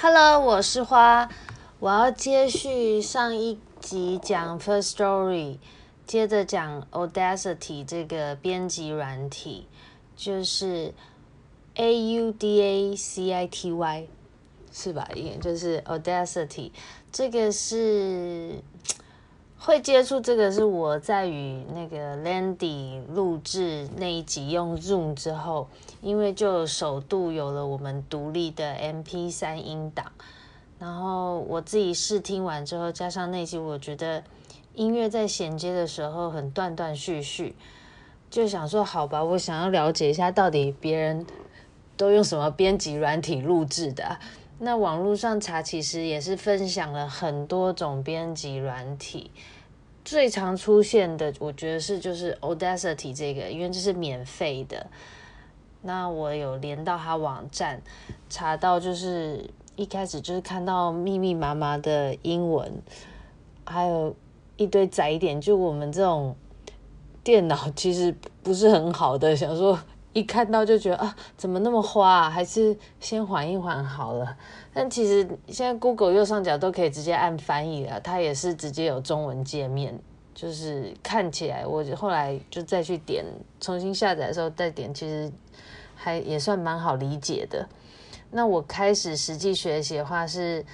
Hello，我是花，我要接续上一集讲 First Story，。接着讲 Audacity 这个编辑软体，就是 A U D A C I T Y，是吧？也就是 Audacity，这个是会接触这个是我在与那个 Landy 录制那一集用 Zoom 之后，因为就首度有了我们独立的 MP3 音档，然后我自己试听完之后，加上那集，我觉得。音乐在衔接的时候很断断续续，就想说好吧，我想要了解一下到底别人都用什么编辑软体录制的。那网络上查其实也是分享了很多种编辑软体，最常出现的我觉得是就是 Audacity 这个，因为这是免费的。那我有连到他网站，查到就是一开始就是看到密密麻麻的英文，还有。一堆载点，就我们这种电脑其实不是很好的，想说一看到就觉得啊，怎么那么花啊？还是先缓一缓好了。但其实现在 Google 右上角都可以直接按翻译了，它也是直接有中文界面，就是看起来我后来就再去点重新下载的时候再点，其实还也算蛮好理解的。那我开始实际学习的话是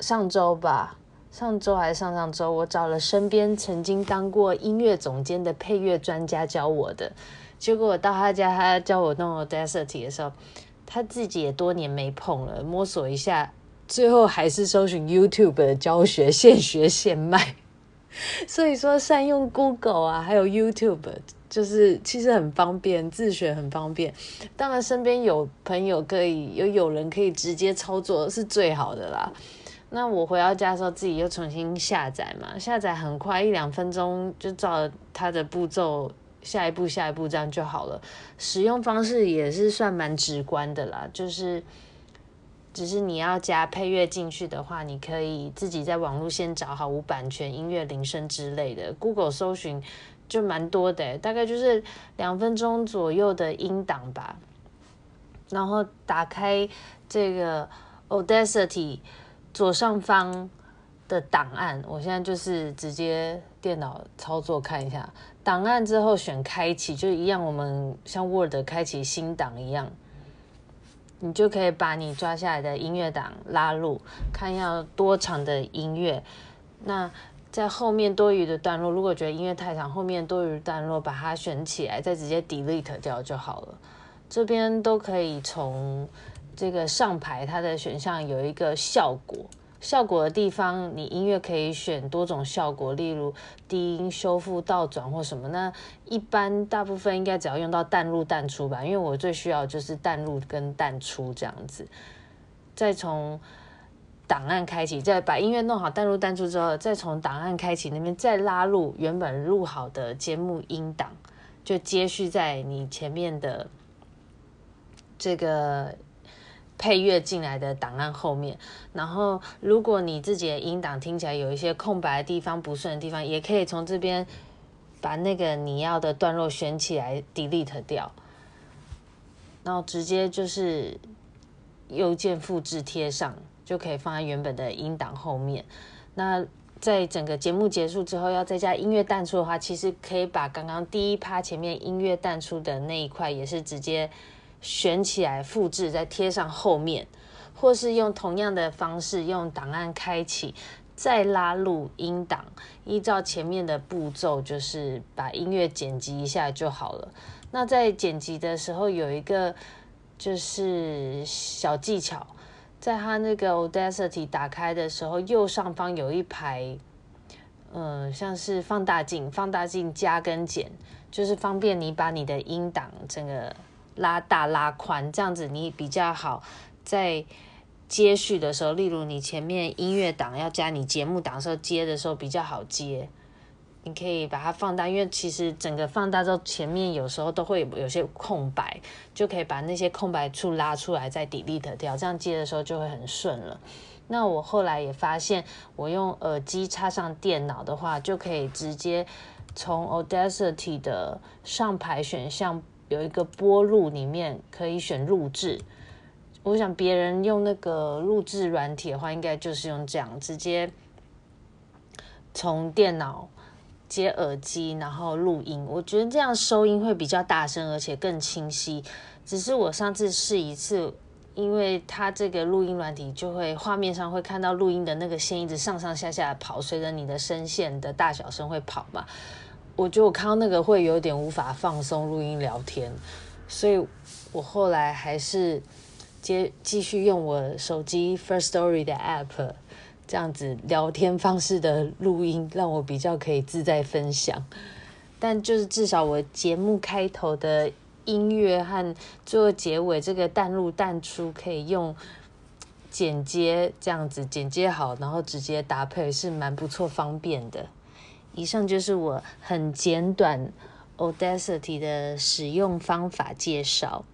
上周吧。上周还是上上周，我找了身边曾经当过音乐总监的配乐专家教我的。结果我到他家，他教我弄 Audacity 的时候，他自己也多年没碰了，摸索一下，最后还是搜寻 YouTube 的教学，现学现卖。所以说，善用 Google 啊，还有 YouTube，就是其实很方便，自学很方便。当然，身边有朋友可以有有人可以直接操作，是最好的啦。那我回到家的时候，自己又重新下载嘛，下载很快，一两分钟就照它的步骤，下一步下一步这样就好了。使用方式也是算蛮直观的啦，就是只是你要加配乐进去的话，你可以自己在网络先找好无版权音乐铃声之类的，Google 搜寻就蛮多的，大概就是两分钟左右的音档吧。然后打开这个 Audacity。左上方的档案，我现在就是直接电脑操作看一下档案之后选开启，就一样，我们像 Word 开启新档一样，你就可以把你抓下来的音乐档拉入，看要多长的音乐。那在后面多余的段落，如果觉得音乐太长，后面多余段落把它选起来，再直接 Delete 掉就好了。这边都可以从。这个上排它的选项有一个效果，效果的地方你音乐可以选多种效果，例如低音修复、倒转或什么。那一般大部分应该只要用到淡入淡出吧，因为我最需要就是淡入跟淡出这样子。再从档案开启，再把音乐弄好淡入淡出之后，再从档案开启那边再拉入原本录好的节目音档，就接续在你前面的这个。配乐进来的档案后面，然后如果你自己的音档听起来有一些空白的地方、不顺的地方，也可以从这边把那个你要的段落选起来，delete 掉，然后直接就是右键复制贴上，就可以放在原本的音档后面。那在整个节目结束之后，要再加音乐淡出的话，其实可以把刚刚第一趴前面音乐淡出的那一块，也是直接。选起来，复制，再贴上后面，或是用同样的方式，用档案开启，再拉入音档，依照前面的步骤，就是把音乐剪辑一下就好了。那在剪辑的时候，有一个就是小技巧，在它那个 Audacity 打开的时候，右上方有一排嗯，像是放大镜，放大镜加跟减，就是方便你把你的音档整个拉大拉宽，这样子你比较好在接续的时候，例如你前面音乐档要加你节目档的时候接的时候比较好接。你可以把它放大，因为其实整个放大之后，前面有时候都会有些空白，就可以把那些空白处拉出来，再 delete 掉，这样接的时候就会很顺了。那我后来也发现，我用耳机插上电脑的话，就可以直接从 Audacity 的上排选项有一个播录里面可以选录制。我想别人用那个录制软体的话，应该就是用这样直接从电脑。接耳机，然后录音，我觉得这样收音会比较大声，而且更清晰。只是我上次试一次，因为它这个录音软体就会画面上会看到录音的那个线一直上上下下跑，随着你的声线的大小声会跑嘛。我觉得我看到那个会有点无法放松录音聊天，所以我后来还是接继续用我手机 First Story 的 App。这样子聊天方式的录音，让我比较可以自在分享。但就是至少我节目开头的音乐和最后结尾这个淡入淡出，可以用剪接这样子剪接好，然后直接搭配是蛮不错方便的。以上就是我很简短 Audacity 的使用方法介绍。